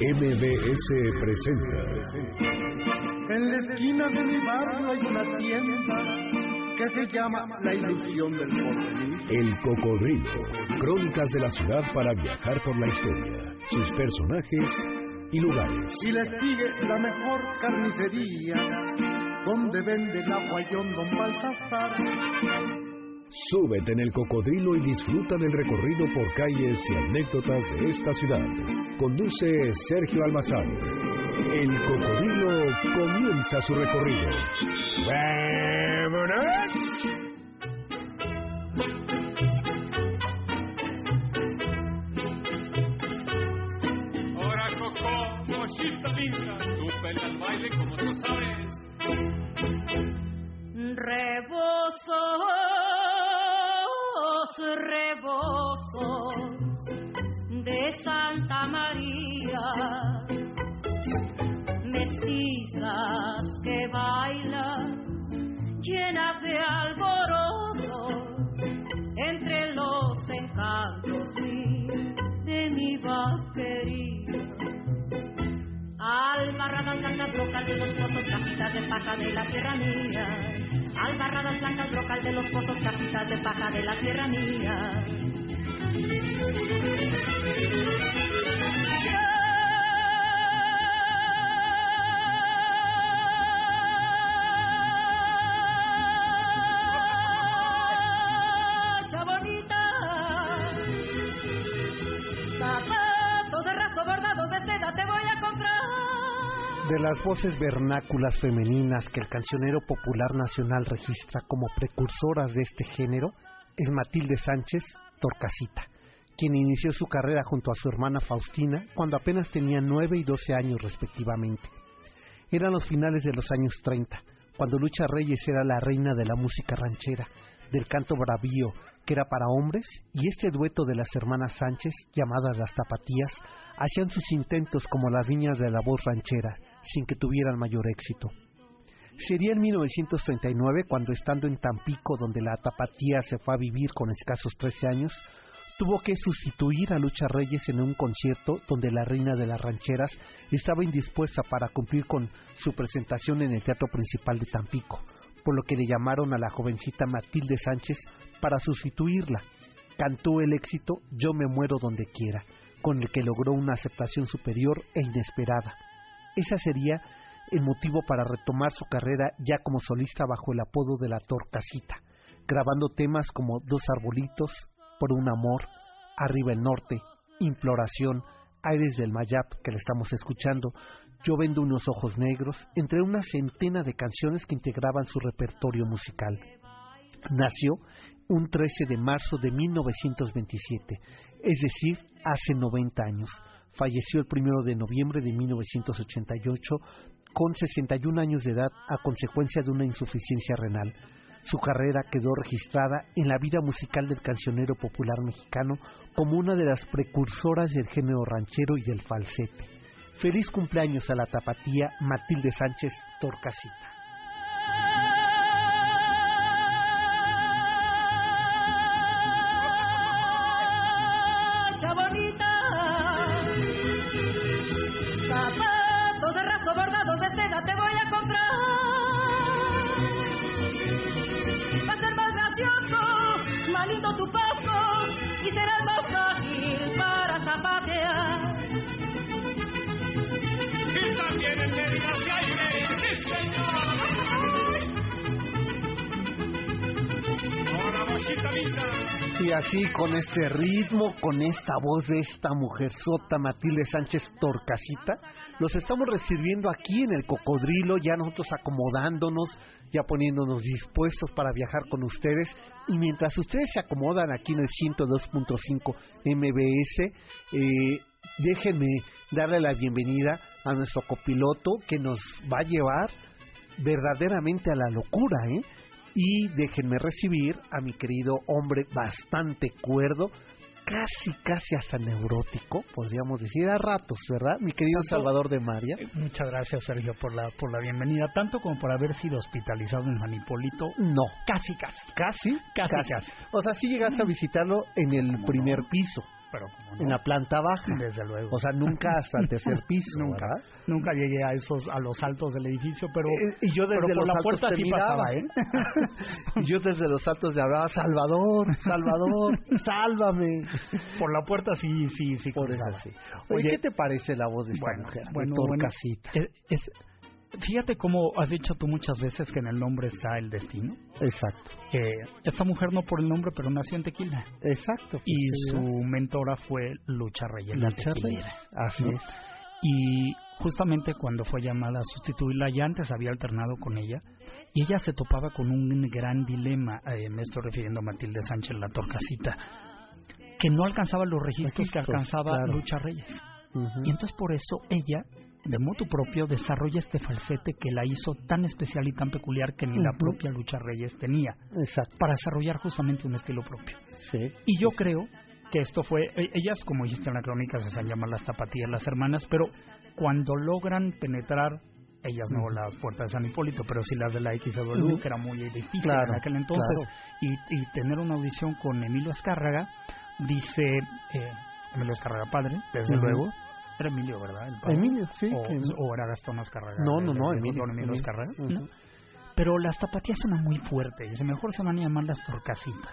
MBS presenta. En la esquina de mi barrio hay una tienda que se llama La Ilusión del Porvenir. El Cocodrilo. Crónicas de la ciudad para viajar por la historia, sus personajes y lugares. Y le sigue la mejor carnicería, donde vende el aguayón Don Baltasar. Súbete en el cocodrilo y disfruta del recorrido por calles y anécdotas de esta ciudad. Conduce Sergio Almazán. El cocodrilo comienza su recorrido. ¡Vámonos! Ahora Coco, cosita linda, tú pela al baile como tú sabes. Rebozos, rebozos de Santa María, mestizas que bailan, llenas de alborozo, entre los encantos de mi vaquería. Albarradas blancas brocas de los pozos, de paja de la tierra mía. Albarradas blancas brocas de los pozos, capitas de paja de la tierra mía. Las voces vernáculas femeninas que el cancionero popular nacional registra como precursoras de este género es Matilde Sánchez Torcasita, quien inició su carrera junto a su hermana Faustina cuando apenas tenían 9 y 12 años respectivamente. Eran los finales de los años 30, cuando Lucha Reyes era la reina de la música ranchera, del canto bravío, que era para hombres, y este dueto de las hermanas Sánchez, llamadas las Tapatías, hacían sus intentos como las niñas de la voz ranchera, sin que tuvieran mayor éxito. Sería en 1939 cuando estando en Tampico, donde la Tapatía se fue a vivir con escasos 13 años, tuvo que sustituir a Lucha Reyes en un concierto donde la reina de las rancheras estaba indispuesta para cumplir con su presentación en el Teatro Principal de Tampico, por lo que le llamaron a la jovencita Matilde Sánchez para sustituirla. Cantó el éxito Yo me muero donde quiera, con el que logró una aceptación superior e inesperada. Esa sería el motivo para retomar su carrera ya como solista bajo el apodo de la Torcasita, grabando temas como Dos Arbolitos, Por un Amor, Arriba el Norte, Imploración, Aires del Mayap, que le estamos escuchando, Yo vendo unos ojos negros, entre una centena de canciones que integraban su repertorio musical. Nació un 13 de marzo de 1927, es decir, hace 90 años. Falleció el 1 de noviembre de 1988 con 61 años de edad a consecuencia de una insuficiencia renal. Su carrera quedó registrada en la vida musical del cancionero popular mexicano como una de las precursoras del género ranchero y del falsete. Feliz cumpleaños a la tapatía Matilde Sánchez Torcasita. Y así con este ritmo, con esta voz de esta mujer sota Matilde Sánchez Torcasita, los estamos recibiendo aquí en el Cocodrilo, ya nosotros acomodándonos, ya poniéndonos dispuestos para viajar con ustedes. Y mientras ustedes se acomodan aquí en el 102.5 MBS, eh, déjenme darle la bienvenida a nuestro copiloto que nos va a llevar verdaderamente a la locura, ¿eh? Y déjenme recibir a mi querido hombre bastante cuerdo, casi, casi hasta neurótico, podríamos decir a ratos, ¿verdad? Mi querido Tanto- Salvador de María. Eh, Muchas gracias, Sergio, por la, por la bienvenida, tanto como por haber sido hospitalizado en Manipolito. No, Casi, casi. casi, Casi, casi. O sea, sí llegaste a visitarlo en el ¿Cómo primer no? piso. Pero como no, En la planta baja. desde luego. O sea, nunca hasta el tercer piso, nunca, ¿verdad? nunca llegué a esos, a los altos del edificio, pero, Eh, y yo desde pero por los la altos puerta te sí pasaba, ¿eh? y yo desde los altos le hablaba, Salvador, Salvador, sálvame. por la puerta sí, sí, sí. Por eso sí. Oye, ¿qué te parece la voz de esta bueno, mujer? de bueno, bueno, Torcasita? es- es- fíjate cómo has dicho tú muchas veces que en el nombre está el destino. Exacto, Eh, esta mujer no por el nombre, pero nació en Tequila. exacto. Y su mentora fue Lucha Reyes. Lucha Reyes, así ¿no? es. Y justamente cuando fue llamada a sustituirla, ya antes había alternado con ella, y ella se topaba con un gran dilema, eh, me estoy refiriendo a Matilde Sánchez, la torcasita, que no alcanzaba los registros que alcanzaba claro. Lucha Reyes. Y entonces por eso ella, de motu propio, desarrolla este falsete que la hizo tan especial y tan peculiar que ni la propia Lucha Reyes tenía, Exacto, para desarrollar justamente un estilo propio. sí. Y yo creo que esto fue, e- ellas, como dijiste en la crónica, se hacen llamar las tapatías, las hermanas, pero cuando logran penetrar, ellas no las puertas de San Hipólito, pero sí las de la XW, Ujú. que era muy difícil Claro, en aquel entonces, claro. y, y tener una audición con Emilio Azcárraga, dice eh, Emilio Azcárraga padre, desde luego, era Emilio, ¿verdad? El padre. Emilio, sí. O, que- o era Gastón Azcárraga. No, no, el no, Emilio. don Emilio. Pero las tapatías suenan muy fuertes, mejor se van a llamar las torcasitas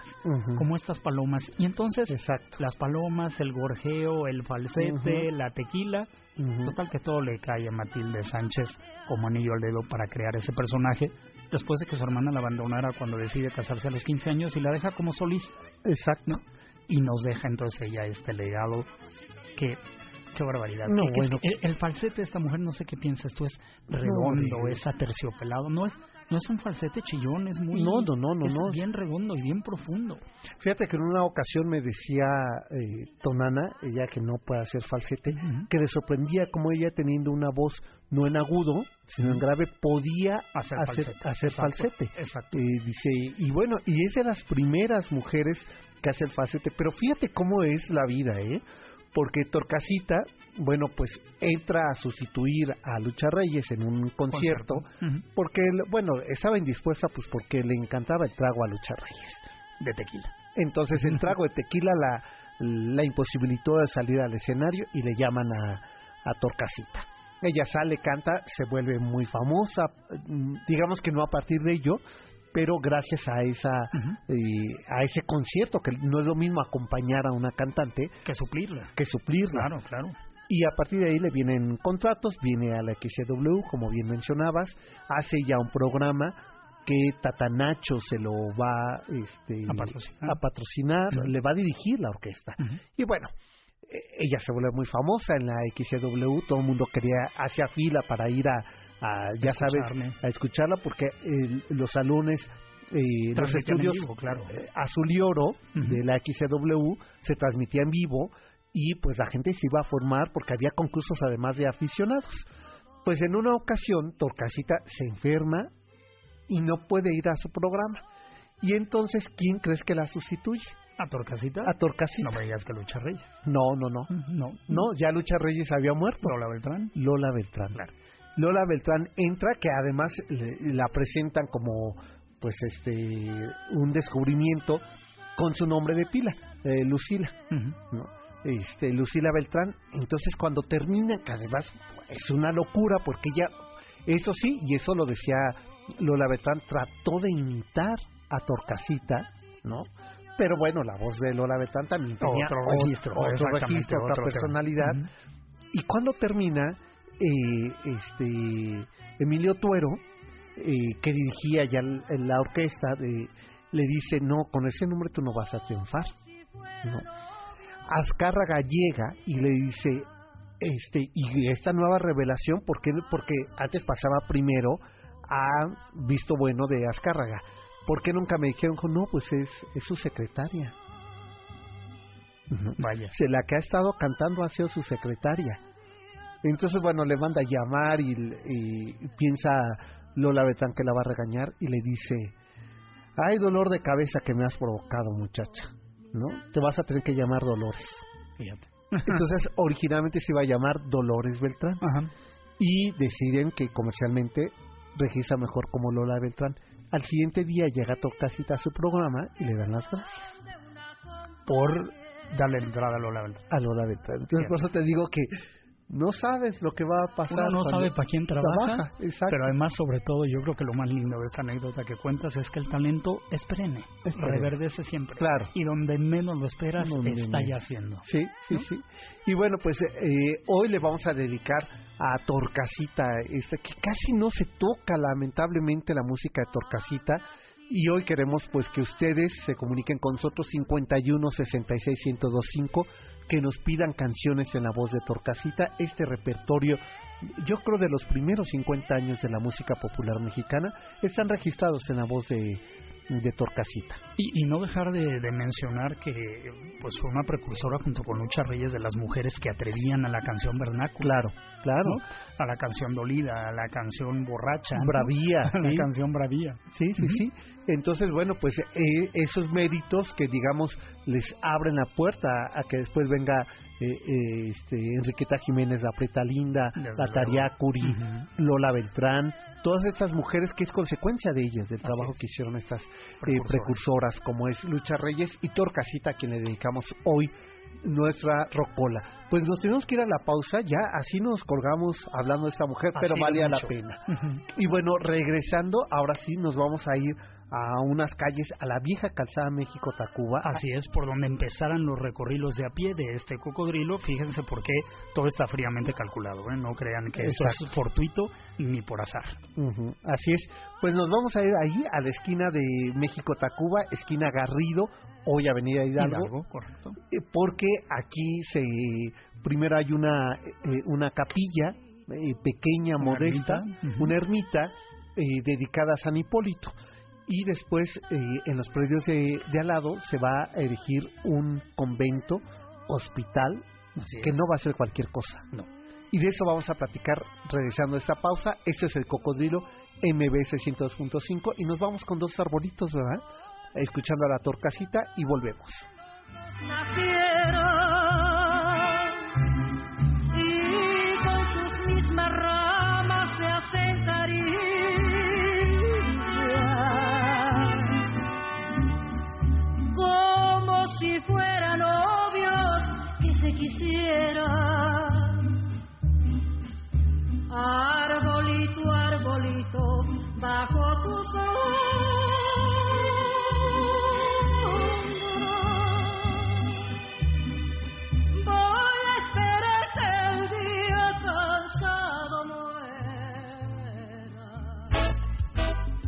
como estas palomas. Y entonces Exacto. las palomas, el gorjeo, el falsete, la tequila, total que todo le cae a Matilde Sánchez como anillo al dedo para crear ese personaje, después de que su hermana la abandonara cuando decide casarse a los 15 años y la deja como solista, Exacto. ¿no? Y nos deja entonces ella este legado que... Qué barbaridad. No, que- bueno. el, el falsete de esta mujer, no sé qué piensas tú, es redondo, es aterciopelado. No es, no es un falsete chillón, es muy... No, no, no, no, es no. bien redondo y bien profundo. Fíjate que en una ocasión me decía eh, Tonana, ella que no puede hacer falsete, que le sorprendía como ella teniendo una voz no en agudo, sino en grave, podía Hacer hacer, falsete. hacer Exacto, falsete. exacto. Eh, dice, y bueno, y es de las primeras mujeres que hace el falsete, pero fíjate cómo es la vida, ¿eh? Porque Torcasita, bueno, pues entra a sustituir a Lucha Reyes en un concierto, porque, bueno, estaba indispuesta, pues porque le encantaba el trago a Lucha Reyes. de tequila. Entonces el trago de tequila la, la imposibilitó de salir al escenario y le llaman a, a Torcasita. Ella sale, canta, se vuelve muy famosa, digamos que no a partir de ello, pero gracias a esa eh, a ese concierto que no es lo mismo acompañar a una cantante Que suplirla. que suplirla. Claro, claro. Y a partir de ahí le vienen contratos, viene a la XCW, como bien mencionabas, hace ya un programa que Tatanacho se lo va este, A patrocinar. a patrocinar, Ujú. le va a dirigir la orquesta. Y bueno, eh, ella se vuelve muy famosa en la XCW, todo el mundo quería, hacía fila para ir a, a, ya sabes, a escucharla porque eh, los salones, eh, los en estudios vivo, claro. eh, Azul y Oro de la XCW se transmitía en vivo y pues la gente se iba a formar porque había concursos además de aficionados. Pues en una ocasión Torcasita se enferma y no puede ir a su programa. Y entonces, ¿quién crees que la sustituye? ¿A Torcasita? A Torcasita. No me digas que Lucha Reyes. No, no, no. No. No, ya Lucha Reyes había muerto. Lola Beltrán. Lola Beltrán. Claro. Lola Beltrán entra, que además le- la presentan como pues este un descubrimiento con su nombre de pila, eh, Lucila. ¿no? Este, Lucila Beltrán. Entonces cuando termina, que además es una locura porque ella, eso sí, y eso lo decía Lola Beltrán, trató de imitar a Torcasita, ¿no? Pero bueno, la voz de Lola Beltrán también tenía Otro registro, otro exactamente, registro, otra personalidad. Y cuando termina, eh, este Emilio Tuero, eh, que dirigía ya la orquesta, de- le dice, no, con ese nombre tú no vas a triunfar. ¿no? Azcárraga llega y le dice, este y esta nueva revelación, ¿por qué? Porque antes pasaba primero a visto bueno de Azcárraga. ¿Por qué nunca me dijeron, no, pues es, es su secretaria? Vaya. Se la que ha estado cantando ha sido su secretaria. Entonces, bueno, le manda a llamar y, y piensa Lola Betán que la va a regañar y le dice, ay, dolor de cabeza que me has provocado, muchacha, ¿no? Te vas a tener que llamar Dolores. Fíjate. Entonces, originalmente se iba a llamar Dolores Beltrán Ajá. y deciden que comercialmente registra mejor como Lola Beltrán. Al siguiente día llega Torcasita a su programa y le dan las gracias. Por darle entrada a Lola Beltrán. A Lola Beltrán. Entonces, por eso te digo que no sabes lo que va a pasar. Uno no sabe para quién trabaja, exacto. pero además, sobre todo, yo creo que lo más lindo de esta anécdota que cuentas es que el talento es perenne, Es perenne. reverdece siempre. Claro. Y donde menos lo esperas, Donde está ya haciendo. Sí, sí, sí. Y bueno, pues eh, hoy le vamos a dedicar a Torcasita, este, que casi no se toca lamentablemente la música de Torcasita. Y hoy queremos pues que ustedes se comuniquen con nosotros 51 66 1025 que nos pidan canciones en la voz de Torcasita, este repertorio yo creo de los primeros 50 años de la música popular mexicana están registrados en la voz de, de Torcasita. Y, y no dejar de, de mencionar que pues fue una precursora junto con Lucha Reyes de las mujeres que atrevían a la canción vernácula. Claro, claro. ¿no? A la canción dolida, a la canción borracha. ¿no? Bravía, A la canción bravía. Sí, sí, sí. Entonces, bueno, pues eh, esos méritos que, digamos, les abren la puerta a que después venga eh, eh, este, Enriqueta Jiménez, la Preta Linda, Desde la luego. Tariacuri, Ujú. Lola Beltrán, todas estas mujeres que es consecuencia de ellas, del Así trabajo es. que hicieron estas eh, Precursoras. como es Lucha Reyes y Torcasita, a quien le dedicamos hoy nuestra rocola. Pues nos tenemos que ir a la pausa, ya así nos colgamos hablando de esta mujer, pero Así valía la pena. Y bueno, regresando, ahora sí nos vamos a ir a unas calles, a la vieja calzada México-Tacuba. Así es, por donde empezaran los recorridos de a pie de este cocodrilo. Fíjense por qué todo está fríamente calculado. ¿eh? No crean que esto es fortuito ni por azar. Así es. Pues nos vamos a ir ahí, a la esquina de México-Tacuba, esquina Garrido, hoy Avenida Hidalgo, Hidalgo, correcto. eh, porque aquí se primero hay una, eh, una capilla eh, pequeña, Una modesta, ermita, una ermita eh, dedicada a San Hipólito. Y después, eh, en los predios de, de al lado, se va a erigir un convento, hospital, Así que es. no va a ser cualquier cosa. No. Y de eso vamos a platicar regresando a esta pausa. Este es el Cocodrilo MBS 102.5 y nos vamos con dos arbolitos, ¿verdad? Escuchando a la torcasita y volvemos.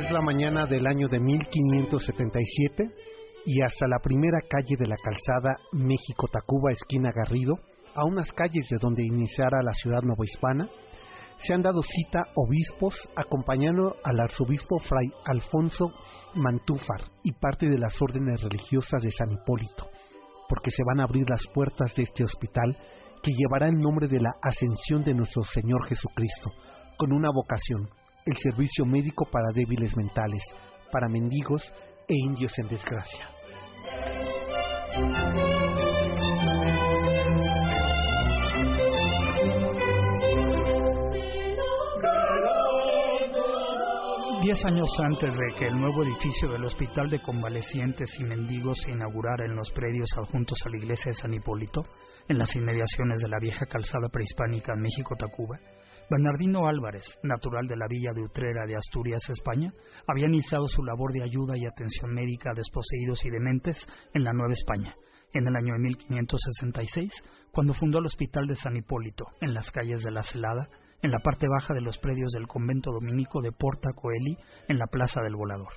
Es la mañana del año de 1577 y hasta la primera calle de la calzada México-Tacuba, esquina Garrido, a unas calles de donde iniciara la ciudad novohispana, se han dado cita obispos acompañando al arzobispo Fray Alfonso Mantúfar y parte de las órdenes religiosas de San Hipólito, porque se van a abrir las puertas de este hospital que llevará el nombre de la Ascensión de nuestro Señor Jesucristo, con una vocación, el servicio médico para débiles mentales, para mendigos e indios en desgracia. Diez años antes de que el nuevo edificio del Hospital de Convalecientes y Mendigos se inaugurara en los predios adjuntos a la iglesia de San Hipólito, en las inmediaciones de la vieja calzada prehispánica México-Tacuba, Bernardino Álvarez, natural de la villa de Utrera de Asturias, España, había iniciado su labor de ayuda y atención médica a desposeídos y dementes en la Nueva España, en el año de 1566, cuando fundó el Hospital de San Hipólito, en las calles de la Celada, en la parte baja de los predios del convento dominico de Porta Coeli, en la Plaza del Volador.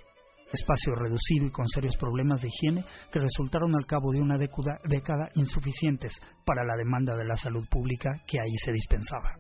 Espacio reducido y con serios problemas de higiene que resultaron al cabo de una década insuficientes para la demanda de la salud pública que ahí se dispensaba.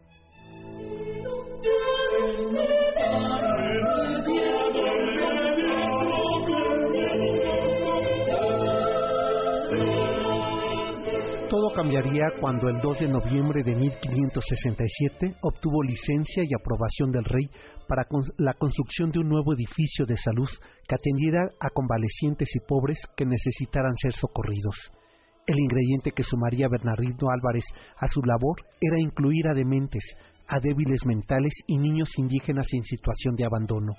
Todo cambiaría cuando el 2 de noviembre de 1567 obtuvo licencia y aprobación del rey para la construcción de un nuevo edificio de salud que atendiera a convalecientes y pobres que necesitaran ser socorridos. El ingrediente que sumaría Bernardino Álvarez a su labor era incluir a dementes, a débiles mentales y niños indígenas en situación de abandono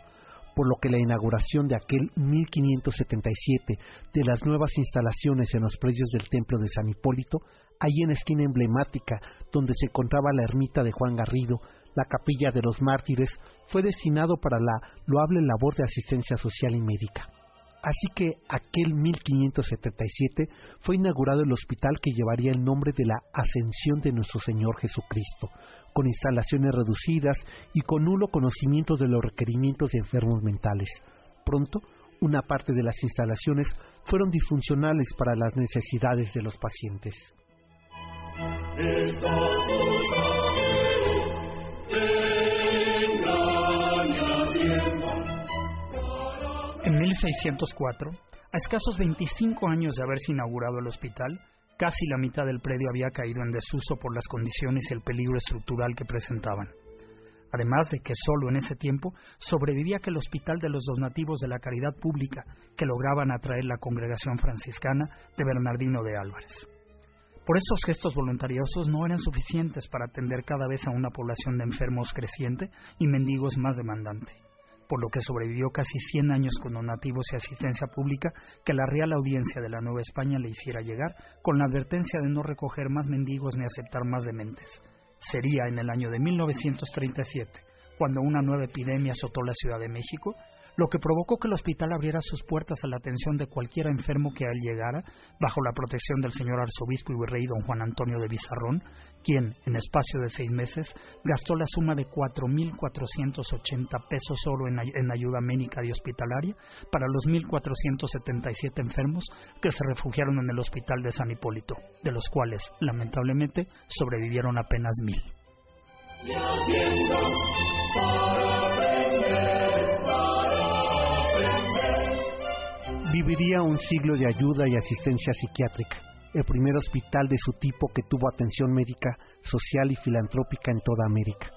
por lo que la inauguración de aquel 1577 de las nuevas instalaciones en los predios del templo de San Hipólito, allí en esquina emblemática donde se encontraba la ermita de Juan Garrido, la capilla de los mártires, fue destinado para la loable labor de asistencia social y médica. Así que aquel 1577 fue inaugurado el hospital que llevaría el nombre de la Ascensión de nuestro Señor Jesucristo, con instalaciones reducidas y con nulo conocimiento de los requerimientos de enfermos mentales. Pronto, una parte de las instalaciones fueron disfuncionales para las necesidades de los pacientes. En 1604, a escasos 25 años de haberse inaugurado el hospital, Casi la mitad del predio había caído en desuso por las condiciones y el peligro estructural que presentaban. Además de que solo en ese tiempo sobrevivía aquel hospital de los dos nativos de la caridad pública que lograban atraer la congregación franciscana de Bernardino de Álvarez. Por esos gestos voluntariosos no eran suficientes para atender cada vez a una población de enfermos creciente y mendigos más demandante por lo que sobrevivió casi 100 años con donativos y asistencia pública que la Real Audiencia de la Nueva España le hiciera llegar con la advertencia de no recoger más mendigos ni aceptar más dementes. Sería en el año de 1937, cuando una nueva epidemia azotó la Ciudad de México, lo que provocó que el hospital abriera sus puertas a la atención de cualquier enfermo que a él llegara, bajo la protección del señor arzobispo y virrey don Juan Antonio de Bizarrón, quien, en espacio de seis meses, gastó la suma de 4.480 pesos oro en, en ayuda médica y hospitalaria para los 1.477 enfermos que se refugiaron en el hospital de San Hipólito, de los cuales, lamentablemente, sobrevivieron apenas mil viviría un siglo de ayuda y asistencia psiquiátrica, el primer hospital de su tipo que tuvo atención médica, social y filantrópica en toda América,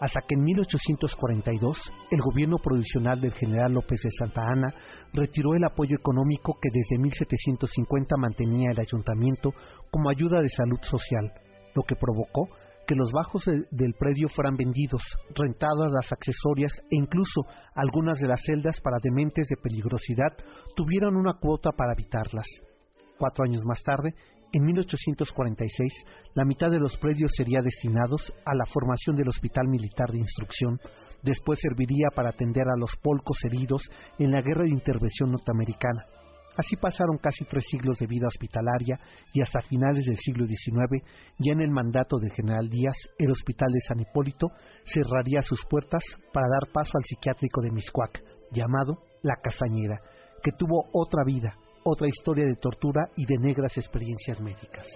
hasta que en 1842 el gobierno provisional del general López de Santa Ana retiró el apoyo económico que desde 1750 mantenía el ayuntamiento como ayuda de salud social, lo que provocó que los bajos del predio fueran vendidos, rentadas las accesorias e incluso algunas de las celdas para dementes de peligrosidad tuvieron una cuota para habitarlas. Cuatro años más tarde, en 1846, la mitad de los predios sería destinados a la formación del Hospital Militar de Instrucción, después serviría para atender a los polcos heridos en la Guerra de Intervención Norteamericana. Así pasaron casi tres siglos de vida hospitalaria y hasta finales del siglo XIX, ya en el mandato del general Díaz, el Hospital de San Hipólito cerraría sus puertas para dar paso al psiquiátrico de Miscuac, llamado La Castañeda, que tuvo otra vida, otra historia de tortura y de negras experiencias médicas.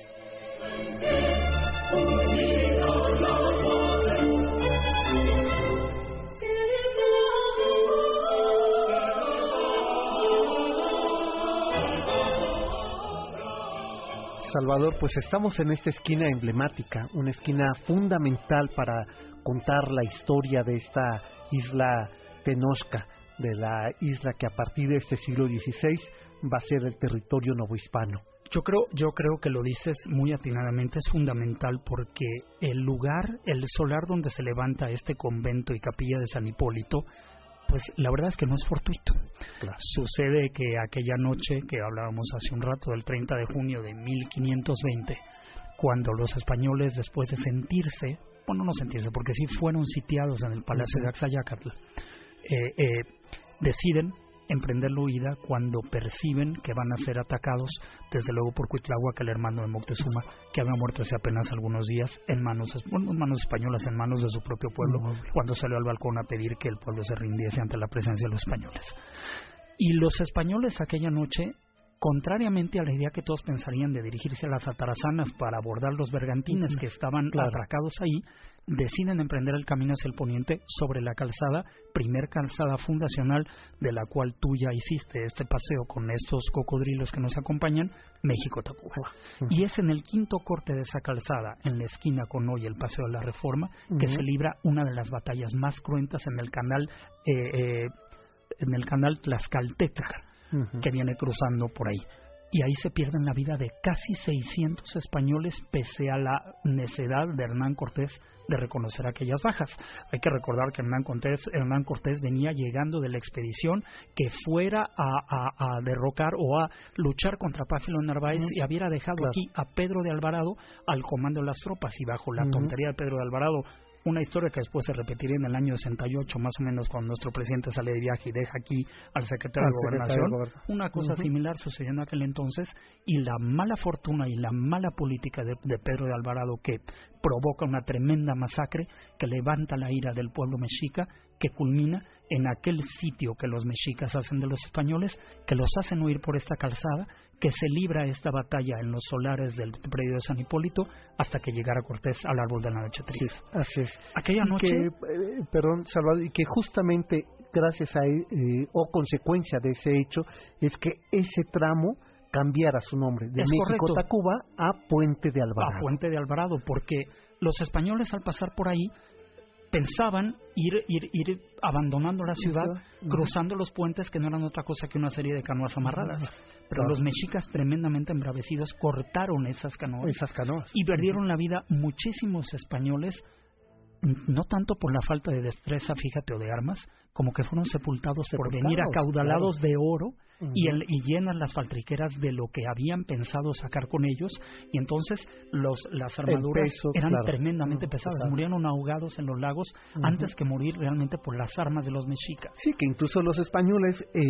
Salvador, pues estamos en esta esquina emblemática, una esquina fundamental para contar la historia de esta isla Tenosca, de la isla que a partir de este siglo XVI va a ser el territorio novohispano. Yo creo, yo creo que lo dices muy atinadamente, es fundamental porque el lugar, el solar donde se levanta este convento y capilla de San Hipólito, pues la verdad es que no es fortuito. Sucede que aquella noche que hablábamos hace un rato, del 30 de junio de 1520, cuando los españoles, después de sentirse, bueno, no sentirse, porque sí fueron sitiados en el palacio de Axayacatl, eh, eh, deciden emprender la huida cuando perciben que van a ser atacados, desde luego por Cuitláhuac, el hermano de Moctezuma, que había muerto hace apenas algunos días en manos, bueno, en manos españolas, en manos de su propio pueblo, cuando salió al balcón a pedir que el pueblo se rindiese ante la presencia de los españoles. Y los españoles aquella noche contrariamente a la idea que todos pensarían de dirigirse a las atarazanas para abordar los bergantines que estaban atracados ahí, deciden emprender el camino hacia el poniente sobre la calzada, primer calzada fundacional de la cual tú ya hiciste este paseo con estos cocodrilos que nos acompañan, México-Tacuba. Y es en el quinto corte de esa calzada, en la esquina con hoy el Paseo de la Reforma, que se libra una de las batallas más cruentas en el canal, eh, eh, en el canal Tlaxcalteca que viene cruzando por ahí. Y ahí se pierden la vida de casi 600 españoles pese a la necedad de Hernán Cortés de reconocer aquellas bajas. Hay que recordar que Hernán Cortés, Hernán Cortés venía llegando de la expedición que fuera a, derrocar o a luchar contra Páfilo Narváez y hubiera dejado aquí a Pedro de Alvarado al comando de las tropas. Y bajo la tontería de Pedro de Alvarado una historia que después se repetiría en el año 68, más o menos, cuando nuestro presidente sale de viaje y deja aquí al secretario de Gobernación. una cosa similar sucedió en aquel entonces y la mala fortuna y la mala política de, de, Pedro de Alvarado que provoca una tremenda masacre que levanta la ira del pueblo mexica, que culmina en aquel sitio que los mexicas hacen de los españoles, que los hacen huir por esta calzada, que se libra esta batalla en los solares del predio de San Hipólito hasta que llegara Cortés al árbol de la noche triste. así es. Aquella noche... Que, eh, perdón, Salvador, y que justamente gracias a, eh, o consecuencia de ese hecho, es que ese tramo cambiara su nombre de México Tacuba a Puente de Alvarado. A Puente de Alvarado, porque los españoles al pasar por ahí pensaban ir, ir, ir abandonando la ciudad, cruzando los puentes que no eran otra cosa que una serie de canoas amarradas. Pero los mexicas, tremendamente embravecidos, cortaron esas canoas, esas canoas. y perdieron la vida muchísimos españoles no tanto por la falta de destreza, fíjate, o de armas, como que fueron sepultados, por venir acaudalados de oro y, el, y llenan las faltriqueras de lo que habían pensado sacar con ellos, y entonces los, las armaduras eran tremendamente pesadas, murieron ahogados en los lagos antes que morir realmente por las armas de los mexicas. Sí, que incluso los españoles eh,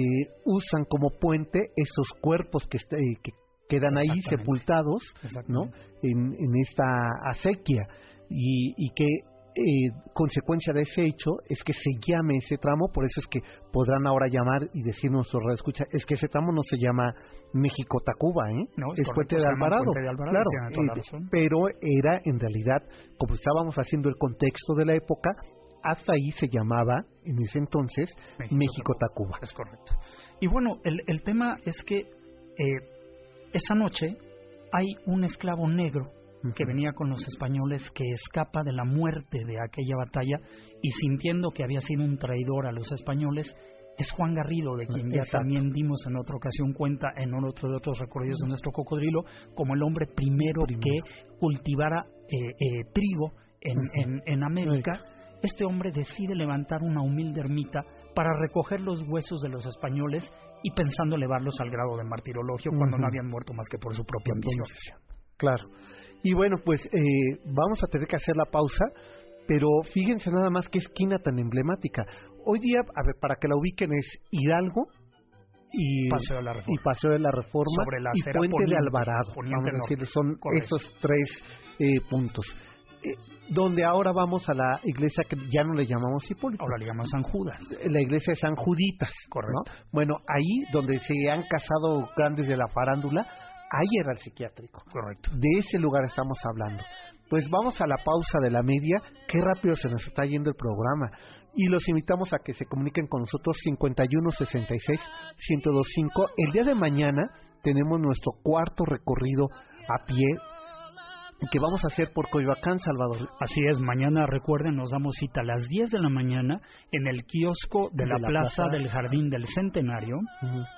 usan como puente esos cuerpos que, eh, que quedan ahí sepultados ¿no? en, en esta acequia. Y, y que eh, consecuencia de ese hecho es que se llame ese tramo, por eso es que podrán ahora llamar y decir nuestro escucha, es que ese tramo no se llama México Tacuba, ¿eh? es, Puente, de Alvarado, claro, eh, pero era en realidad, como estábamos haciendo el contexto de la época, hasta ahí se llamaba en ese entonces México, Tacuba. Es correcto. Y bueno, el, el tema es que eh, esa noche hay un esclavo negro que venía con los españoles, que escapa de la muerte de aquella batalla y sintiendo que había sido un traidor a los españoles, es Juan Garrido, de quien ya también dimos en otra ocasión cuenta en otro de otros recorridos de nuestro cocodrilo, como el hombre primero, que cultivara eh, eh, trigo en, en, América. Este hombre decide levantar una humilde ermita para recoger los huesos de los españoles y pensando elevarlos al grado de martirologio cuando no habían muerto más que por su propia ambición. Claro. Y bueno, pues eh, vamos a tener que hacer la pausa, pero fíjense nada más qué esquina tan emblemática. Hoy día, a ver, para que la ubiquen, es Hidalgo y Paseo de la Reforma, y, Paseo de la Reforma, y Puente de Alvarado. Vamos a decir, son esos tres eh, puntos. Eh, donde ahora vamos a la iglesia que ya no le llamamos Hipólito. Ahora le llamamos San Judas. La iglesia de San Juditas. Correcto. Bueno, ahí donde se han casado grandes de la farándula, ahí era el psiquiátrico. Correcto. De ese lugar estamos hablando. Pues vamos a la pausa de la media. Qué rápido se nos está yendo el programa. Y los invitamos a que se comuniquen con nosotros 51 66 1025. El día de mañana tenemos nuestro cuarto recorrido a pie que vamos a hacer por Coyoacán, Salvador. Así es, mañana recuerden, nos damos cita a las 10 de la mañana en el kiosco de, la, plaza, del Jardín del Centenario,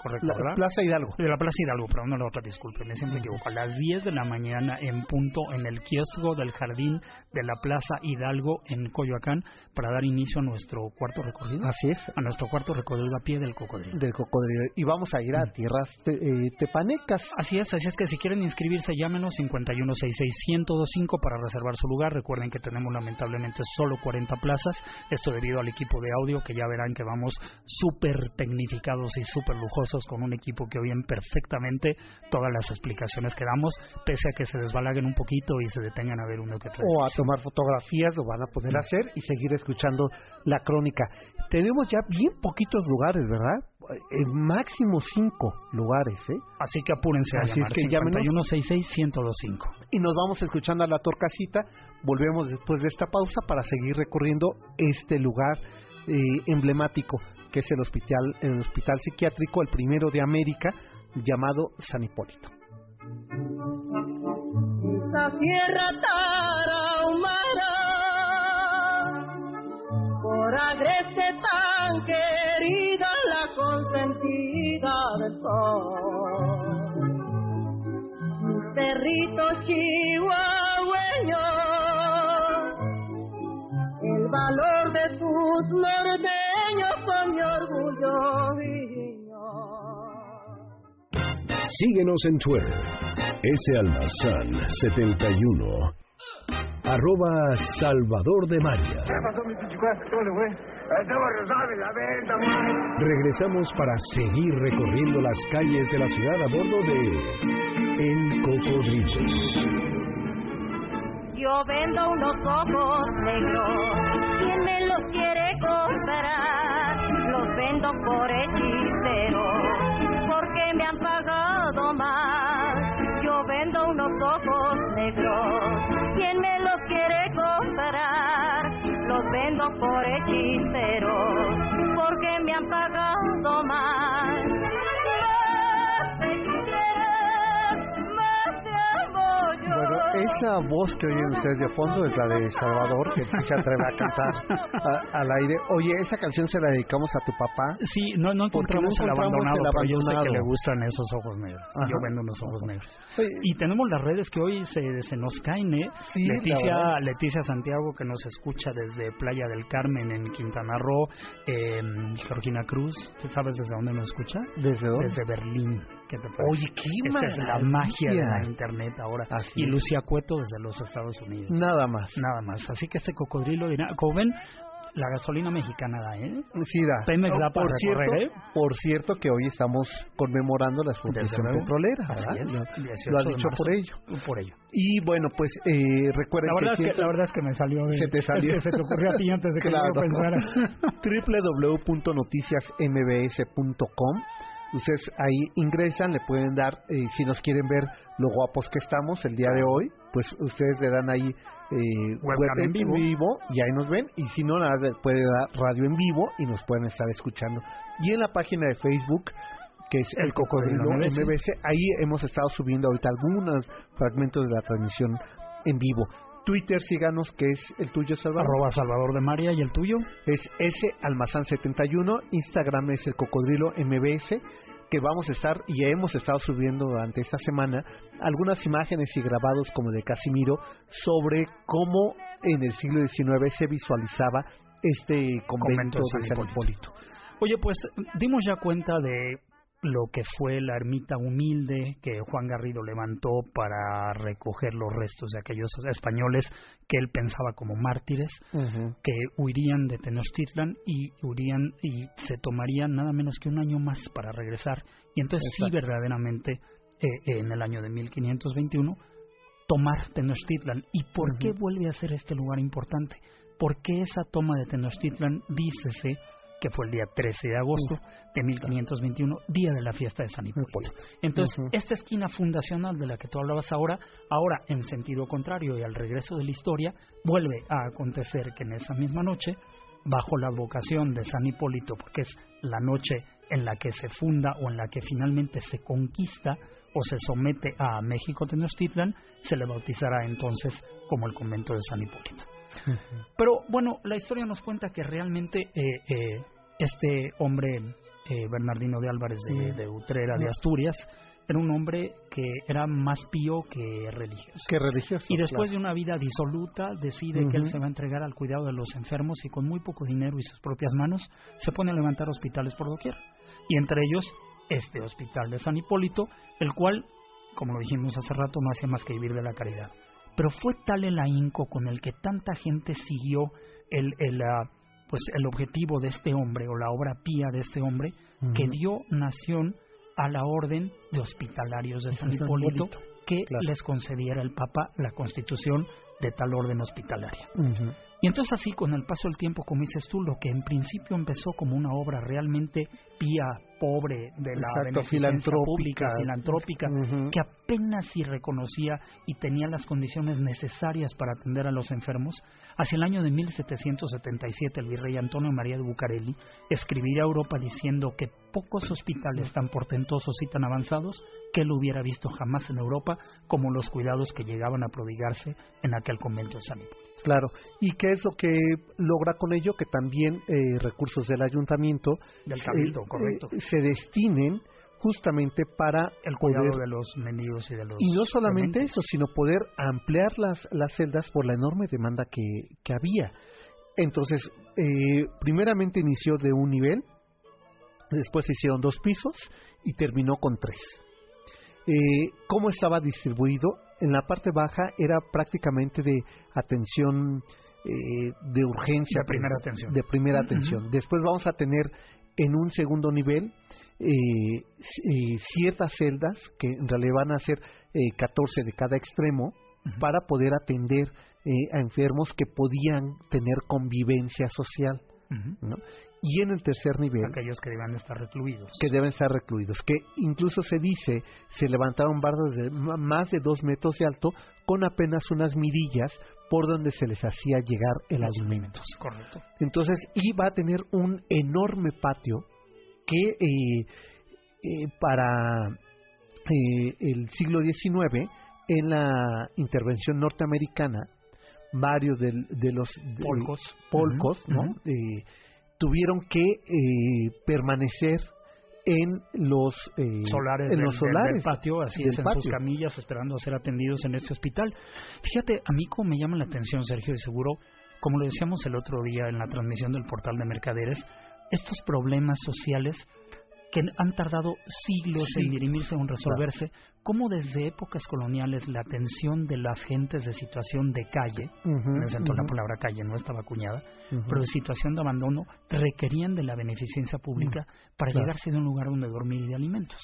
¿correcto, la, Plaza Hidalgo. De la Plaza Hidalgo, perdón, no la otra, disculpen, me siempre equivoco. A las 10 de la mañana en punto en el kiosco del Jardín de la Plaza Hidalgo en Coyoacán para dar inicio a nuestro cuarto recorrido. Así es. A nuestro cuarto recorrido a pie del cocodrilo. Del cocodrilo. Y vamos a ir a tierras eh, tepanecas. Así es, así es que si quieren inscribirse, llámenos 5166 125 para reservar su lugar. Recuerden que tenemos lamentablemente solo 40 plazas. Esto debido al equipo de audio, que ya verán que vamos súper tecnificados y súper lujosos con un equipo que oyen perfectamente todas las explicaciones que damos, pese a que se desbalaguen un poquito y se detengan a ver uno que otro. O a tomar fotografías, lo van a poder hacer y seguir escuchando la crónica. Tenemos ya bien poquitos lugares, ¿verdad? Eh, máximo cinco lugares, ¿eh? Así que apúrense a Así llamar. es que llámenos. 5166-1025. Y nos vamos escuchando a la Torcasita. Volvemos después de esta pausa para seguir recorriendo este lugar eh, emblemático que es el hospital, el hospital psiquiátrico, el primero de América, llamado San Hipólito. Esa tierra tarahumara, por agreste tan querida, la consentida del sol. Cerrito chihuahueño, el valor de tus norteños son mi orgullo niño. Síguenos en Twitter, S Almazán 71, arroba Salvador de María. Regresamos para seguir recorriendo las calles de la ciudad a bordo de El Cocodrilo. Yo vendo unos ojos negros, ¿quién me los quiere comprar? Los vendo por hechicero, porque me han pagado más. Yo vendo unos ojos negros, ¿quién me los quiere comprar? Los vendo por hechicero, porque me han pagado. Más esa voz que oyen ustedes de fondo es la de Salvador, que se atreve a cantar a- al aire. Oye, esa canción se la dedicamos a tu papá. Sí, no, no ¿Por qué no encontramos el abandonado, el pero yo sé que abandonado? le gustan esos ojos negros. Ajá. Yo vendo unos ojos negros. Oye, Y tenemos las redes que hoy se, se nos caen, ¿eh? Sí, Leticia. Leticia Santiago, que nos escucha desde Playa del Carmen, en Quintana Roo. eh, Georgina Cruz, ¿tú sabes desde dónde nos escucha? ¿Desde dónde? Desde Berlín. ¿Qué te? Oye, qué Esta es la magia de la internet ahora. Así y es. Lucia Cueto desde los Estados Unidos. Nada más. Nada más. Así que este cocodrilo dirá, como ven, la gasolina mexicana da, ¿eh? Sí, da. Pemex da para por cierto, recorrer, ¿eh? por cierto que hoy estamos conmemorando la expropiación luego. petrolera, Así ¿verdad? es, Lo- 18 Lo has dicho por ello. Por ello. Y bueno, pues eh, recuerden La verdad, es que, la verdad es que me salió de... Se te salió. es que se te ocurrió a ti antes de que yo lo Claro. pensara. www.noticiasmbs.com Ustedes ahí ingresan, le pueden dar, eh, si nos quieren ver lo guapos que estamos el día de hoy, pues ustedes le dan ahí eh, Webcam en vivo. y ahí nos ven. Y si no, nada, puede dar radio en vivo y nos pueden estar escuchando. Y en la página de Facebook, que es El El Cocodrilo Cocodrilo MBS. MBS, ahí hemos estado subiendo ahorita algunos fragmentos de la transmisión en vivo. Twitter, síganos, que es el tuyo, Salvador. Arroba Salvador de María y el tuyo. Es S Almazán 71, Instagram es el Cocodrilo MBS, que vamos a estar y hemos estado subiendo durante esta semana algunas imágenes y grabados como de Casimiro sobre cómo en el siglo XIX se visualizaba este convento, Convento de San Hipólito. Oye, pues dimos ya cuenta de lo que fue la ermita humilde que Juan Garrido levantó para recoger los restos de aquellos españoles que él pensaba como mártires, que huirían de Tenochtitlan y huirían y se tomarían nada menos que un año más para regresar. Y entonces sí, verdaderamente, eh, en el año de 1521, tomar Tenochtitlan. ¿Y por qué vuelve a ser este lugar importante? Porque esa toma de Tenochtitlan, dícese que fue el día 13 de agosto de 1521, día de la fiesta de San Hipólito. Entonces, esta esquina fundacional de la que tú hablabas ahora, ahora en sentido contrario y al regreso de la historia, vuelve a acontecer que en esa misma noche, bajo la advocación de San Hipólito, porque es la noche en la que se funda o en la que finalmente se conquista o se somete a México Tenochtitlan, se le bautizará entonces como el convento de San Hipólito. Pero bueno, la historia nos cuenta que realmente eh, eh, este hombre, eh, Bernardino de Álvarez de, de Utrera, de Asturias, era un hombre que era más pío que religioso. Qué religioso. Y después claro. de una vida disoluta, decide que él se va a entregar al cuidado de los enfermos y con muy poco dinero y sus propias manos se pone a levantar hospitales por doquier. Y entre ellos, este hospital de San Hipólito, el cual, como lo dijimos hace rato, no hacía más que vivir de la caridad. Pero fue tal el ahínco con el que tanta gente siguió el, el, ah, pues el objetivo de este hombre o la obra pía de este hombre que dio nación a la orden de hospitalarios de San San Hipólito Hipólito, que claro. les concediera el Papa la constitución de tal orden hospitalaria. Y entonces así, con el paso del tiempo, como dices tú, lo que en principio empezó como una obra realmente pía, pobre, de la Exacto, filantrópica. pública, filantrópica, que apenas si reconocía y tenía las condiciones necesarias para atender a los enfermos, hacia el año de 1777 el virrey Antonio María de Bucareli escribiría a Europa diciendo que pocos hospitales tan portentosos y tan avanzados que él hubiera visto jamás en Europa como los cuidados que llegaban a prodigarse en aquel convento de San Hipólito. Claro. ¿Y qué es lo que logra con ello? Que también eh, recursos del ayuntamiento Del cabildo, eh, correcto. eh, se destinen justamente para El cuidado poder de los mendigos y de los y no solamente dementes. eso, sino poder ampliar las, las celdas por la enorme demanda que, que había. Entonces, eh, primeramente inició de un nivel, después se hicieron dos pisos y terminó con tres. Eh, ¿Cómo estaba distribuido? En la parte baja era prácticamente de atención eh, de urgencia. De primera atención. De primera atención. Después vamos a tener en un segundo nivel eh, eh, ciertas celdas que en realidad van a ser eh, 14 de cada extremo para poder atender eh, a enfermos que podían tener convivencia social. ¿no? Y en el tercer nivel, Aquellos que deben estar recluidos. que deben estar recluidos, que incluso se dice se levantaron bardas de más de dos metros de alto con apenas unas mirillas por donde se les hacía llegar el Los alimento. Correcto. Entonces iba a tener un enorme patio que eh, eh, para eh, el siglo XIX, en la intervención norteamericana, varios del- de, los de- Polcos. polcos, Ujú, ¿no? Tuvieron que eh, permanecer en los eh, solares, en del, los solares del patio, así es, en sus camillas, esperando a ser atendidos en este hospital. Fíjate, a mí como me llama la atención, Sergio, y seguro, como lo decíamos el otro día en la transmisión del portal de Mercaderes, estos problemas sociales que han tardado siglos Sí. en dirimirse o en resolverse, como desde épocas coloniales la atención de las gentes de situación de calle, Ujú, me sentó la palabra calle, no estaba acuñada, pero de situación de abandono requerían de la beneficencia pública para claro. llegarse de un lugar donde dormir y de alimentos.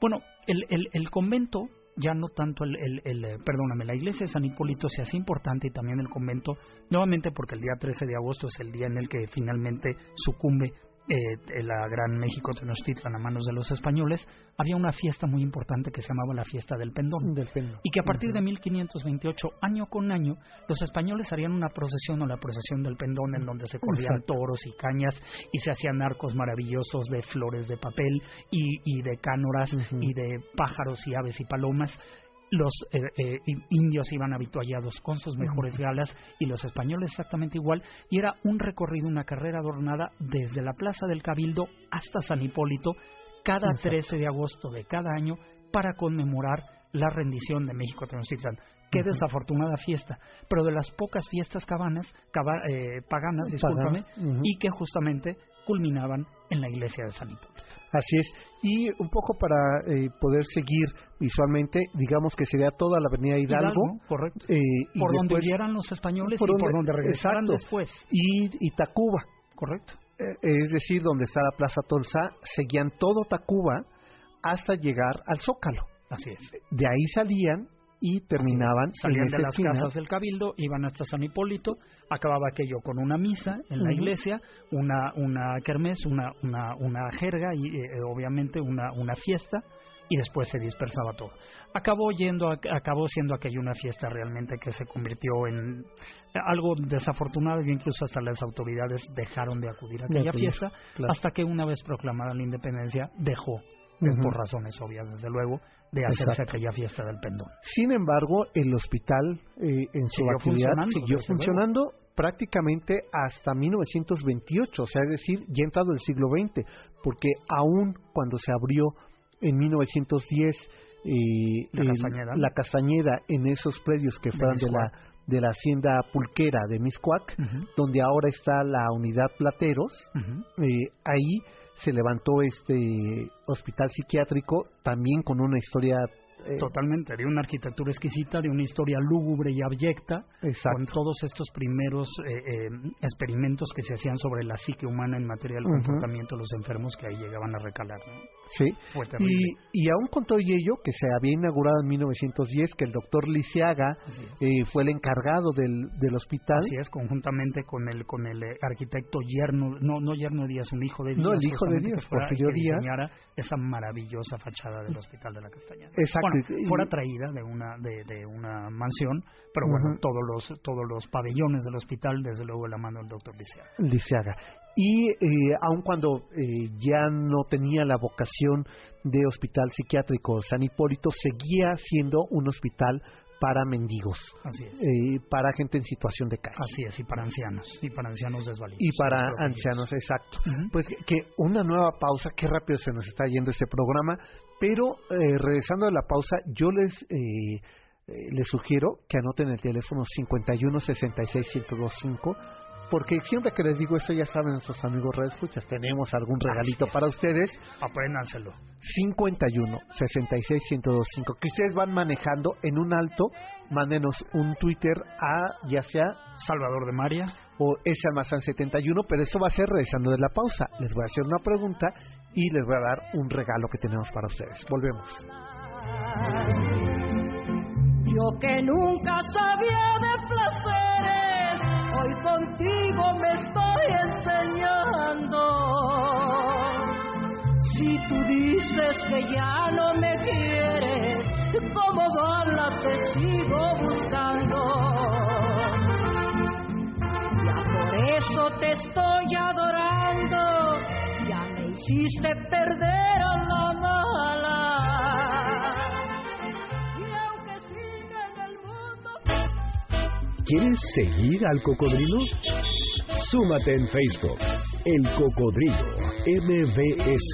Bueno, el, el, el convento, ya no tanto el, el, el, eh, perdóname, la iglesia de San Hipólito se hace importante y también el convento, nuevamente porque el día 13 de agosto es el día en el que finalmente sucumbe eh, la gran México Tenochtitlan a manos de los españoles, había una fiesta muy importante que se llamaba la fiesta del pendón. Del. Y que a partir Ujú. de 1528, año con año, los españoles harían una procesión o la procesión del pendón en donde se corrían Exacto. toros y cañas y se hacían arcos maravillosos de flores de papel y, y de cánoras y de pájaros y aves y palomas. Los eh, eh, indios iban habituallados con sus mejores galas y los españoles exactamente igual. Y era un recorrido, una carrera adornada desde la Plaza del Cabildo hasta San Hipólito cada Exacto. 13 de agosto de cada año para conmemorar la rendición de México a Tenochtitlan. Qué desafortunada fiesta, pero de las pocas fiestas cabanas, caba- eh, paganas, discúlpame, y que justamente culminaban en la iglesia de San Hipólito. Así es. Y un poco para eh, poder seguir visualmente, digamos que sería toda la avenida Hidalgo. correcto. eh, y por donde huyeran los españoles por y donde- por donde regresaran exacto. después. y, y Tacuba. Correcto. Eh, es decir, donde está la Plaza Tolsa, seguían todo Tacuba hasta llegar al Zócalo. Así es. De ahí salían y terminaban Salían en de las esquina. casas del cabildo, iban hasta San Hipólito, acababa aquello con una misa en la iglesia, una una kermés, una una una jerga y eh, obviamente una una fiesta y después se dispersaba todo. Acabó yendo a- acabó siendo aquello una fiesta realmente que se convirtió en algo desafortunado y incluso hasta las autoridades dejaron de acudir a aquella fiesta claro. hasta que una vez proclamada la independencia dejó eh, por razones obvias desde luego de hacerse Exacto. aquella fiesta del pendón. Sin embargo, el hospital eh, en su Siguió actividad funcionando, siguió funcionando prácticamente hasta 1928, o sea, es decir, ya entrado el siglo XX, porque aún cuando se abrió en 1910 eh, La el- Castañeda. la Castañeda en esos predios que fueron de la, de la hacienda pulquera de Miscuac, donde ahora está la unidad Plateros, eh, ahí se levantó este hospital psiquiátrico también con una historia Eh, Totalmente, de una arquitectura exquisita, de una historia lúgubre y abyecta, Exacto. con todos estos primeros eh, eh, experimentos que se hacían sobre la psique humana en materia del comportamiento de los enfermos que ahí llegaban a recalar. ¿no? Sí. Fue. Y, y aún con todo ello, que se había inaugurado en 1910, que el doctor Lisiaga fue el encargado del, del hospital. Así es, conjuntamente con el con el arquitecto yerno, no no yerno Díaz, un hijo de Díaz. No, el hijo de justamente, Díaz, que fuera- Porfirio que Díaz. diseñara esa maravillosa fachada del Hospital de la Castañeda. Exacto, Bueno, fuera traída de una de, de una mansión, pero bueno, Ujú. todos los todos los pabellones del hospital, desde luego la mano del doctor Licea. Lisiaga. Y eh, aun cuando eh, ya no tenía la vocación de hospital psiquiátrico San Hipólito, seguía siendo un hospital para mendigos, Así es. eh, para gente en situación de calle. Así es, y para ancianos, y para ancianos desvalidos. Y para ancianos, exacto. Ujú. Pues que, que una nueva pausa, qué rápido se nos está yendo este programa, pero eh, regresando a la pausa, yo les eh, eh, les sugiero que anoten el teléfono 51 66 1025 porque siempre que les digo esto ya saben nuestros amigos escuchas tenemos algún regalito para ustedes Apréndanselo. 51 66 1025 que ustedes van manejando en un alto mándenos un Twitter a ya sea Salvador de María. o ese almazán 71, pero eso va a ser regresando de la pausa. Les voy a hacer una pregunta y les voy a dar un regalo que tenemos para ustedes. Volvemos. Yo que nunca sabía de placeres, hoy contigo me estoy enseñando. Si tú dices que ya no me quieres, como bala te sigo buscando. Ya por eso te estoy adorando, hiciste perder a la mala. Y aunque siga en el mundo ¿Quieres seguir al cocodrilo? Súmate en Facebook, El Cocodrilo MBS.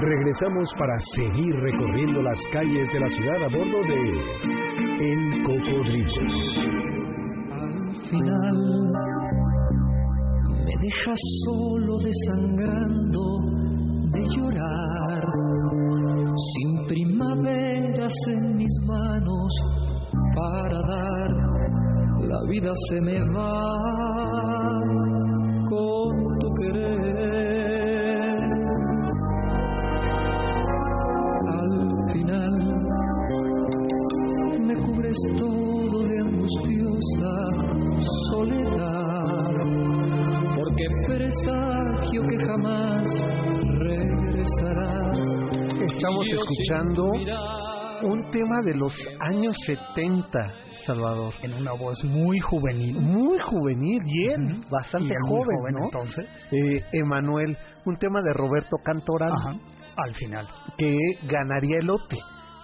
Regresamos para seguir recorriendo las calles de la ciudad a bordo de El Cocodrilo. Al final me dejas solo desangrando de llorar, sin primaveras en mis manos para dar, la vida se me va con tu querer. Al final me cubres todo de angustiosa soledad, porque presagio que jamás regresarás. Estamos escuchando un tema de los años 70, Salvador. En una voz muy juvenil. Muy juvenil, bien, bastante Y joven, joven, ¿no? entonces. Eh, Emanuel, un tema de Roberto Cantoral Ajá. Al final. que ganaría el lote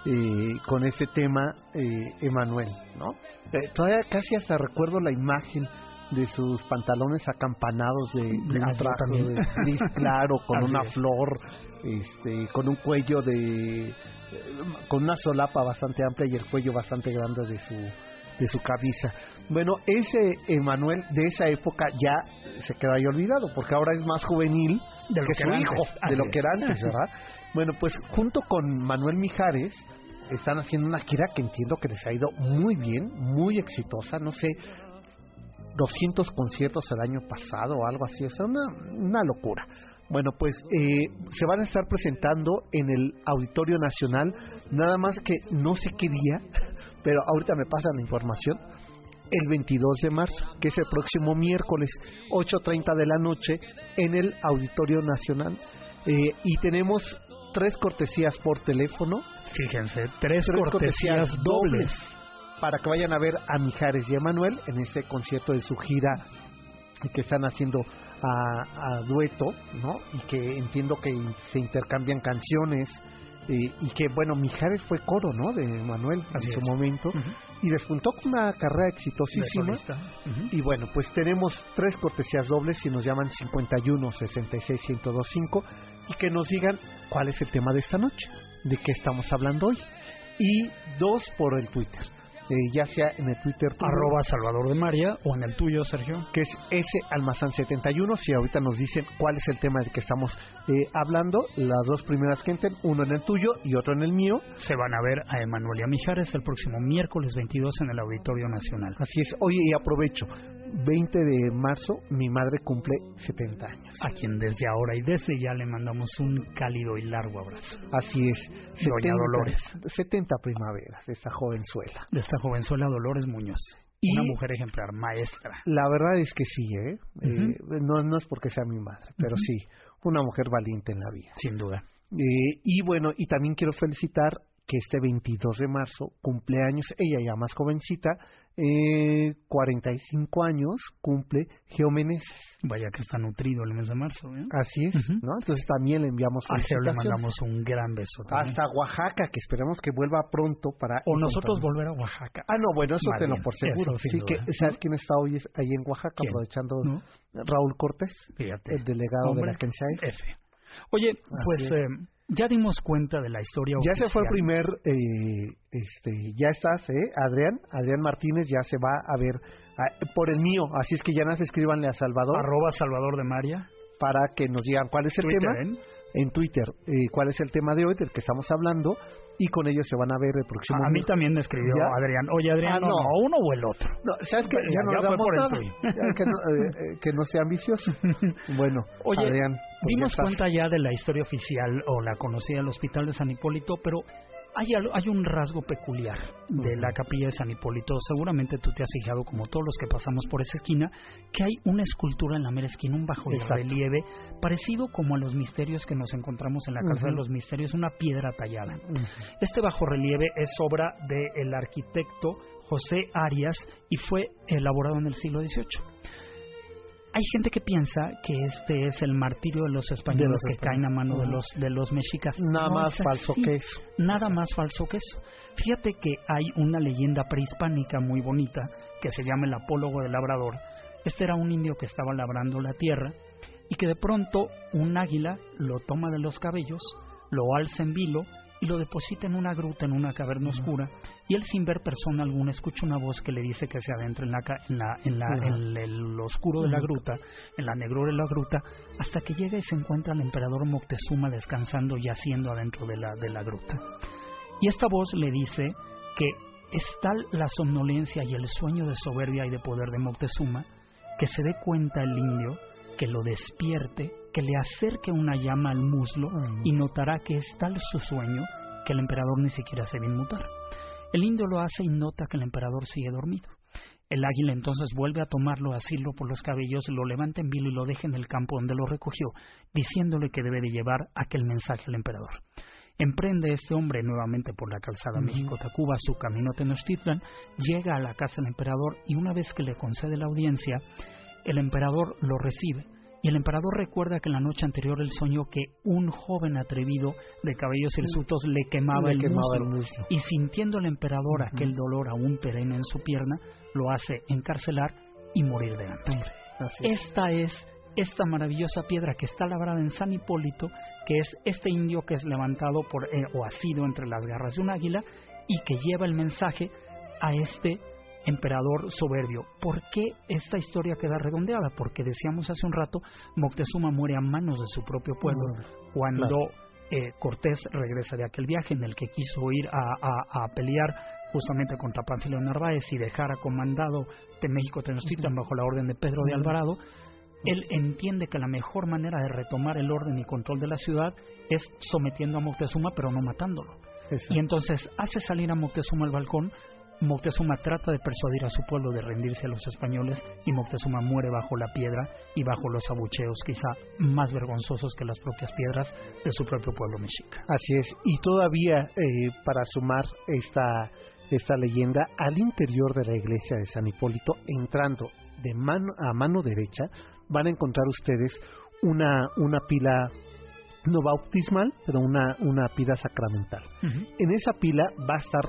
eh, con este tema, eh, Emanuel, ¿no? Eh, todavía casi hasta recuerdo la imagen de sus pantalones acampanados de, de de gris claro con Así una es. flor, este, con un cuello de, con una solapa bastante amplia y el cuello bastante grande de su de su camisa. Bueno, ese Emanuel de esa época ya se quedó ahí olvidado, porque ahora es más juvenil De lo que que su hijo, antes. de lo que era antes, ¿verdad? Bueno, pues junto con Manuel Mijares están haciendo una gira que entiendo que les ha ido muy bien, muy exitosa, no sé, 200 conciertos el año pasado o algo así, sea, una, una locura. Bueno, pues eh, se van a estar presentando en el Auditorio Nacional, nada más que no sé qué día, pero ahorita me pasan la información, el 22 de marzo, que es el próximo miércoles, 8.30 de la noche, en el Auditorio Nacional. Eh, y tenemos tres cortesías por teléfono, Fíjense, tres, tres cortesías, dobles. para que vayan a ver a Mijares y a Manuel en este concierto de su gira que están haciendo a, a dueto, ¿no? Y que entiendo que se intercambian canciones eh, y que, bueno, Mijares fue coro, ¿no? De Manuel Así en su es. momento y despuntó con una carrera exitosísima. Y bueno, pues tenemos tres cortesías dobles si nos llaman 51 66 1025 y que nos digan cuál es el tema de esta noche, de qué estamos hablando hoy. Y dos por el Twitter. Eh, ya sea en el Twitter tuyo, Arroba Salvador de María o en el tuyo, Sergio. que es S Almazán 71. Si ahorita nos dicen cuál es el tema del que estamos eh, hablando, las dos primeras que entren, uno en el tuyo y otro en el mío. Se van a ver a Emanuel y a Mijares el próximo miércoles 22 en el Auditorio Nacional. Así es. Oye, y aprovecho. 20 de marzo, mi madre cumple 70 años. A quien desde ahora y desde ya le mandamos un cálido y largo abrazo. Así es. Doña Dolores. 70 primaveras de esta jovenzuela. De esta jovenzuela Dolores Muñoz. Y- Una mujer ejemplar, maestra. La verdad es que sí, ¿eh? Eh, no, no es porque sea mi madre, pero sí, una mujer valiente en la vida. Sin duda. Eh, y bueno, y también quiero felicitar que este 22 de marzo, cumpleaños, ella ya más jovencita, eh, 45 años, cumple Geomeneses. Vaya que está nutrido el mes de marzo. ¿eh? Así es. ¿no? Entonces también le enviamos A le mandamos un gran beso. también. Hasta Oaxaca, que esperemos que vuelva pronto para... O nosotros volver a Oaxaca. Ah, no, bueno, eso Más tenlo por seguro. eso Sí, que. ¿sabes quién está hoy es- ahí en Oaxaca? ¿Quién? Aprovechando ¿No? Raúl Cortés, Fíjate. el delegado Hombre, de la EFE. F. Oye, pues es. eh, ya dimos cuenta de la historia Ya se fue el primer, eh, este, ya estás, ¿eh? Adrián, Adrián Martínez ya se va a ver ah, por el mío, así es que ya nos escríbanle a Salvador Arroba Salvador de María. para que nos digan cuál es el Twitter, tema ¿eh? en Twitter, eh, cuál es el tema de hoy del que estamos hablando y con ellos se van a ver el próximo. A mí también me escribió ¿Ya? Adrián. Oye, Adrián, Ah, no, no. no, uno o el otro. No, ¿sabes qué? Ya- Ya, no ya por el nada. Ya que, no, eh, eh, que no sea ambicioso. Bueno, Oye, Adrián, pues Dimos cuenta ya de la historia oficial o la conocida del Hospital de San Hipólito, pero hay, hay un rasgo peculiar de la capilla de San Hipólito. Seguramente tú te has fijado, como todos los que pasamos por esa esquina, que hay una escultura en la mera esquina, un bajo relieve, parecido como a los misterios que nos encontramos en la Casa de los Misterios, una piedra tallada. Este bajo relieve es obra del arquitecto José Arias y fue elaborado en el siglo XVIII. Hay gente que piensa que este es el martirio de los españoles De los que caen a mano de los de los mexicas. Nada No más falso que eso. Nada más falso que eso. Fíjate que hay una leyenda prehispánica muy bonita que se llama el Apólogo del Labrador. Este era un indio que estaba labrando la tierra y que de pronto un águila lo toma de los cabellos, lo alza en vilo y lo deposita en una gruta, en una caverna oscura, y él sin ver persona alguna escucha una voz que le dice que se adentre en, la, en, la, en, la- en el oscuro de la gruta, en la negrura de la gruta, hasta que llega y se encuentra el emperador Moctezuma descansando y yaciendo adentro de la, de la gruta. Y esta voz le dice que es tal la somnolencia y el sueño de soberbia y de poder de Moctezuma que se dé cuenta el indio, que lo despierte, que le acerque una llama al muslo y notará que es tal su sueño que el emperador ni siquiera se ve inmutar. El indio lo hace y nota que el emperador sigue dormido. El águila entonces vuelve a tomarlo, asirlo por los cabellos, lo levanta en vilo y lo deja en el campo donde lo recogió, diciéndole que debe de llevar aquel mensaje al emperador. Emprende este hombre nuevamente por la calzada. México-Tacuba su camino a Tenochtitlan, llega a la casa del emperador y una vez que le concede la audiencia, el emperador lo recibe. Y el emperador recuerda que la noche anterior él soñó que un joven atrevido de cabellos hirsutos le quemaba, Le el, quemaba muslo. el muslo. Y sintiendo el emperador aquel dolor aún perenne en su pierna, lo hace encarcelar y morir de hambre. Es. Esta es esta maravillosa piedra que está labrada en San Hipólito, que es este indio que es levantado por eh, o asido entre las garras de un águila y que lleva el mensaje a este emperador soberbio. ¿Por qué esta historia queda redondeada? Porque decíamos hace un rato, Moctezuma muere a manos de su propio pueblo Mm, cuando claro. eh, Cortés regresa de aquel viaje en el que quiso ir a, a- a pelear justamente contra Pánfilo de Narváez y dejar a comandado de México Tenochtitlan bajo la orden de Pedro de. Alvarado, él entiende que la mejor manera de retomar el orden y control de la ciudad es sometiendo a Moctezuma pero no matándolo. Exacto. Y entonces hace salir a Moctezuma al balcón, Moctezuma trata de persuadir a su pueblo de rendirse a los españoles y Moctezuma muere bajo la piedra y bajo los abucheos quizá más vergonzosos que las propias piedras de su propio pueblo mexica. Así es. Y todavía, eh, para sumar esta, esta leyenda, al interior de la iglesia de San Hipólito, entrando de mano a mano derecha, van a encontrar ustedes una, una pila no bautismal, pero una, una pila sacramental. En esa pila va a estar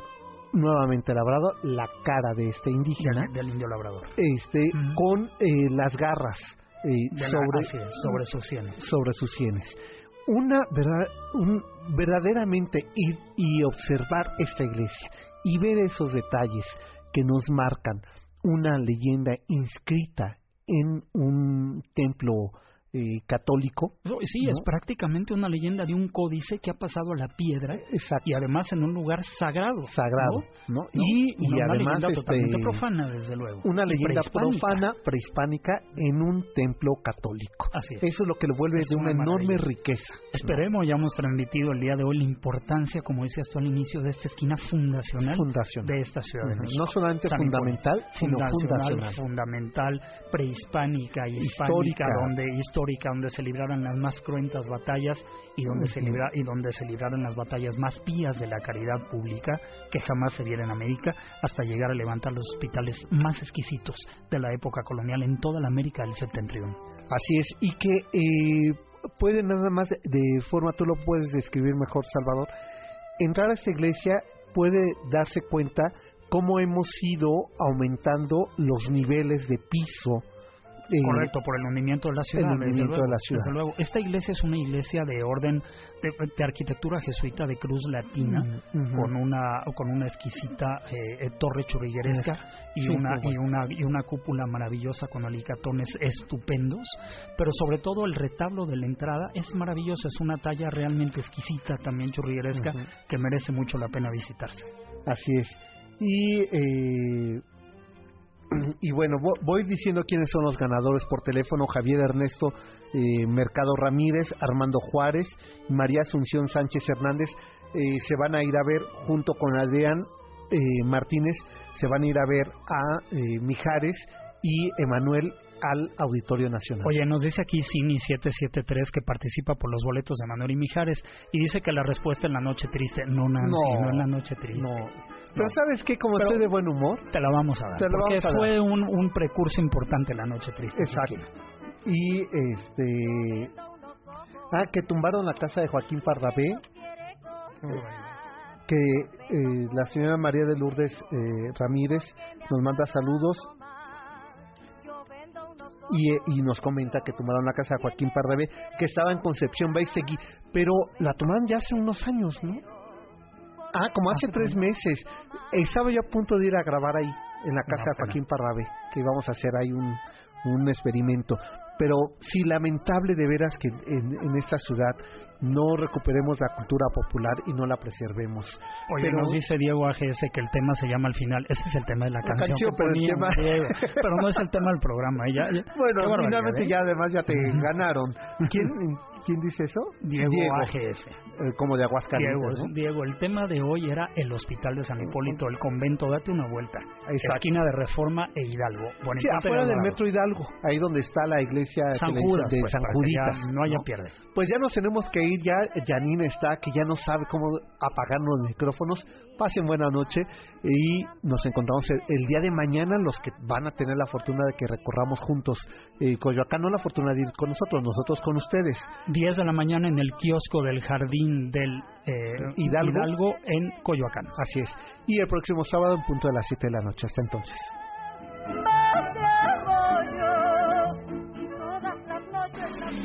nuevamente labrado la cara de este indígena, Del, del indio labrador. este, con eh, las garras eh, la- sobre, es, sobre sus sienes. sobre sus sienes. una verdad, un, verdaderamente ir y observar esta iglesia y ver esos detalles que nos marcan una leyenda inscrita en un templo eh, católico. Sí, es prácticamente una leyenda de un códice que ha pasado a la piedra y además en un lugar sagrado. Sagrado, ¿no? Y, y, una además leyenda este, totalmente profana, desde luego. Una leyenda prehispánica. profana, prehispánica, en un templo católico. Así es. Eso es lo que lo vuelve Es de una, una enorme riqueza. Esperemos, ya hemos transmitido el día de hoy la importancia, como decías tú al inicio, de esta esquina fundacional, Fundacional. de esta Ciudad de. México. No solamente San fundamental, sino fundacional, fundacional. fundamental, prehispánica y Histórica. hispánica, donde histórica, donde se libraron las más cruentas batallas y donde se libra, y donde se libraron las batallas más pías de la caridad pública que jamás se viera en América, hasta llegar a levantar los hospitales más exquisitos de la época colonial en toda la América del septentrión. Así es, y que eh, puede nada más de, de forma, tú lo puedes describir mejor, Salvador, entrar a esta iglesia puede darse cuenta cómo hemos ido aumentando los niveles de piso. Eh, Correcto, por el hundimiento de la ciudad. el hundimiento luego, de la ciudad. desde luego. Esta iglesia es una iglesia de orden de, de arquitectura jesuita de cruz latina, Mm, con una con una exquisita eh, eh, torre churrigueresca y Sí, una bueno. y una y una cúpula maravillosa con alicatones estupendos, pero sobre todo el retablo de la entrada es maravilloso, es una talla realmente exquisita, también churrigueresca, que merece mucho la pena visitarse. Así es. Y, eh, y bueno, vo- voy diciendo quiénes son los ganadores por teléfono. Javier Ernesto eh, Mercado Ramírez, Armando Juárez, María Asunción Sánchez Hernández eh, se van a ir a ver junto con Adrián eh, Martínez, se van a ir a ver a eh, Mijares y Emanuel al Auditorio Nacional. Oye, nos dice aquí Cini773 que participa por los boletos de Manuel y Mijares y dice que la respuesta es la noche triste. No, Nancy, no, No, es la noche triste. no. Pero ¿sabes qué? Como estoy de buen humor, Te la vamos a dar. Te la porque vamos a fue Un, un precurso importante la noche triste. Exacto. Y este. Ah, que tumbaron la casa de Joaquín Pardavé. Que eh, la señora María de Lourdes eh, Ramírez nos manda saludos y, eh, y nos comenta que tumbaron la casa de Joaquín Pardavé, que estaba en Concepción Baistegui, pero la tomaron ya hace unos años, ¿no? Ah, como hace Hace tres meses. Estaba yo a punto de ir a grabar ahí, en la casa No, de Joaquín Pardavé, que íbamos a hacer ahí un, un experimento. Pero sí, lamentable de veras que en, en esta ciudad no recuperemos la cultura popular y no la preservemos. Oye, Pero- nos dice Diego AGS que el tema se llama al final. Ese es el tema de la, La canción. canción, pero el tema- Diego. Pero no es el tema del programa. ¿eh? Ya- ya- Bueno, finalmente ¿eh? ya además ya te ganaron. ¿Quién, ¿Quién dice eso? Diego, AGS. eh, como de Diego, Aguascalientes, ¿no? Diego, el tema de hoy era el Hospital de San Hipólito, el convento. Date una vuelta. Exacto. Esquina de Reforma e Hidalgo. Bueno, Sí, afuera del Metro Hidalgo, ahí donde está la iglesia San Judas, de pues, San Juditas. no haya ¿no? pierde. Pues ya nos tenemos que ir, ya Janine está, que ya no sabe cómo apagar los micrófonos. Pasen buena noche y nos encontramos el, el día de mañana, los que van a tener la fortuna de que recorramos juntos eh, Coyoacán, no la fortuna de ir con nosotros, nosotros con ustedes. 10 de la mañana en el kiosco del Jardín del eh, Hidalgo. en Coyoacán. Así es. Y el próximo sábado en punto de las 7 de la noche. Hasta entonces.